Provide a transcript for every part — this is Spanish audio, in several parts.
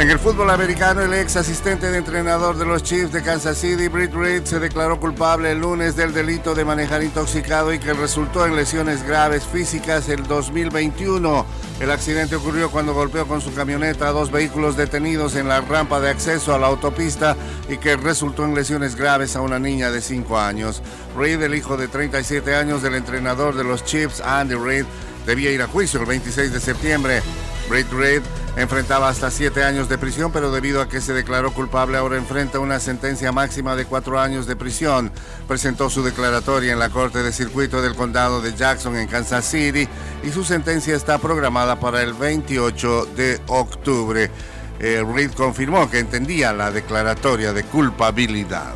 En el fútbol americano, el ex asistente de entrenador de los Chiefs de Kansas City, Britt Reed, se declaró culpable el lunes del delito de manejar intoxicado y que resultó en lesiones graves físicas el 2021. El accidente ocurrió cuando golpeó con su camioneta a dos vehículos detenidos en la rampa de acceso a la autopista y que resultó en lesiones graves a una niña de 5 años. Reed, el hijo de 37 años del entrenador de los Chiefs, Andy Reid, debía ir a juicio el 26 de septiembre. Britt Reed Enfrentaba hasta siete años de prisión, pero debido a que se declaró culpable, ahora enfrenta una sentencia máxima de cuatro años de prisión. Presentó su declaratoria en la Corte de Circuito del Condado de Jackson en Kansas City y su sentencia está programada para el 28 de octubre. Eh, Reed confirmó que entendía la declaratoria de culpabilidad.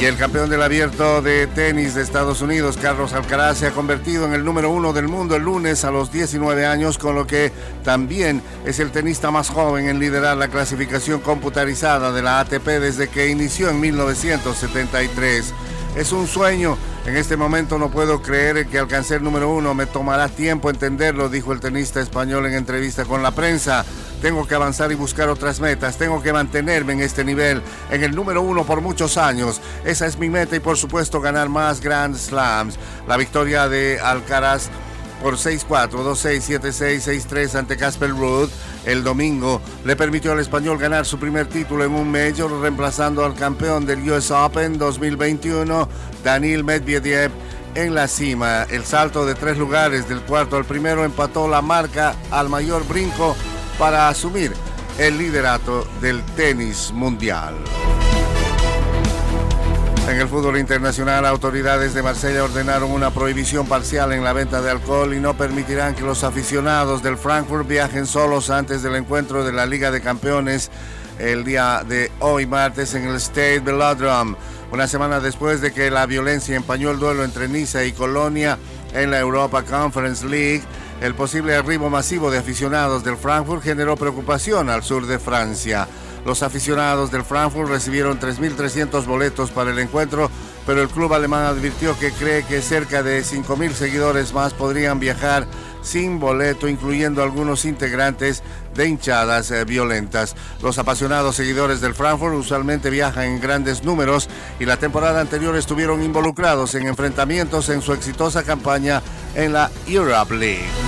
Y el campeón del abierto de tenis de Estados Unidos, Carlos Alcaraz, se ha convertido en el número uno del mundo el lunes a los 19 años, con lo que también es el tenista más joven en liderar la clasificación computarizada de la ATP desde que inició en 1973. Es un sueño. En este momento no puedo creer que alcancé el número uno. Me tomará tiempo entenderlo, dijo el tenista español en entrevista con la prensa. Tengo que avanzar y buscar otras metas. Tengo que mantenerme en este nivel, en el número uno por muchos años. Esa es mi meta y por supuesto ganar más Grand Slams. La victoria de Alcaraz por 6-4, 2-6, 7-6, 6-3 ante Casper Ruud el domingo le permitió al español ganar su primer título en un Major, reemplazando al campeón del US Open 2021, Daniel Medvedev, en la cima. El salto de tres lugares, del cuarto al primero, empató la marca al mayor brinco para asumir el liderato del tenis mundial. En el fútbol internacional, autoridades de Marsella ordenaron una prohibición parcial en la venta de alcohol y no permitirán que los aficionados del Frankfurt viajen solos antes del encuentro de la Liga de Campeones el día de hoy martes en el State Velodrome. Una semana después de que la violencia empañó el duelo entre Niza y Colonia en la Europa Conference League, el posible arribo masivo de aficionados del Frankfurt generó preocupación al sur de Francia. Los aficionados del Frankfurt recibieron 3.300 boletos para el encuentro, pero el club alemán advirtió que cree que cerca de 5.000 seguidores más podrían viajar sin boleto, incluyendo algunos integrantes de hinchadas eh, violentas. Los apasionados seguidores del Frankfurt usualmente viajan en grandes números y la temporada anterior estuvieron involucrados en enfrentamientos en su exitosa campaña en la Europe League.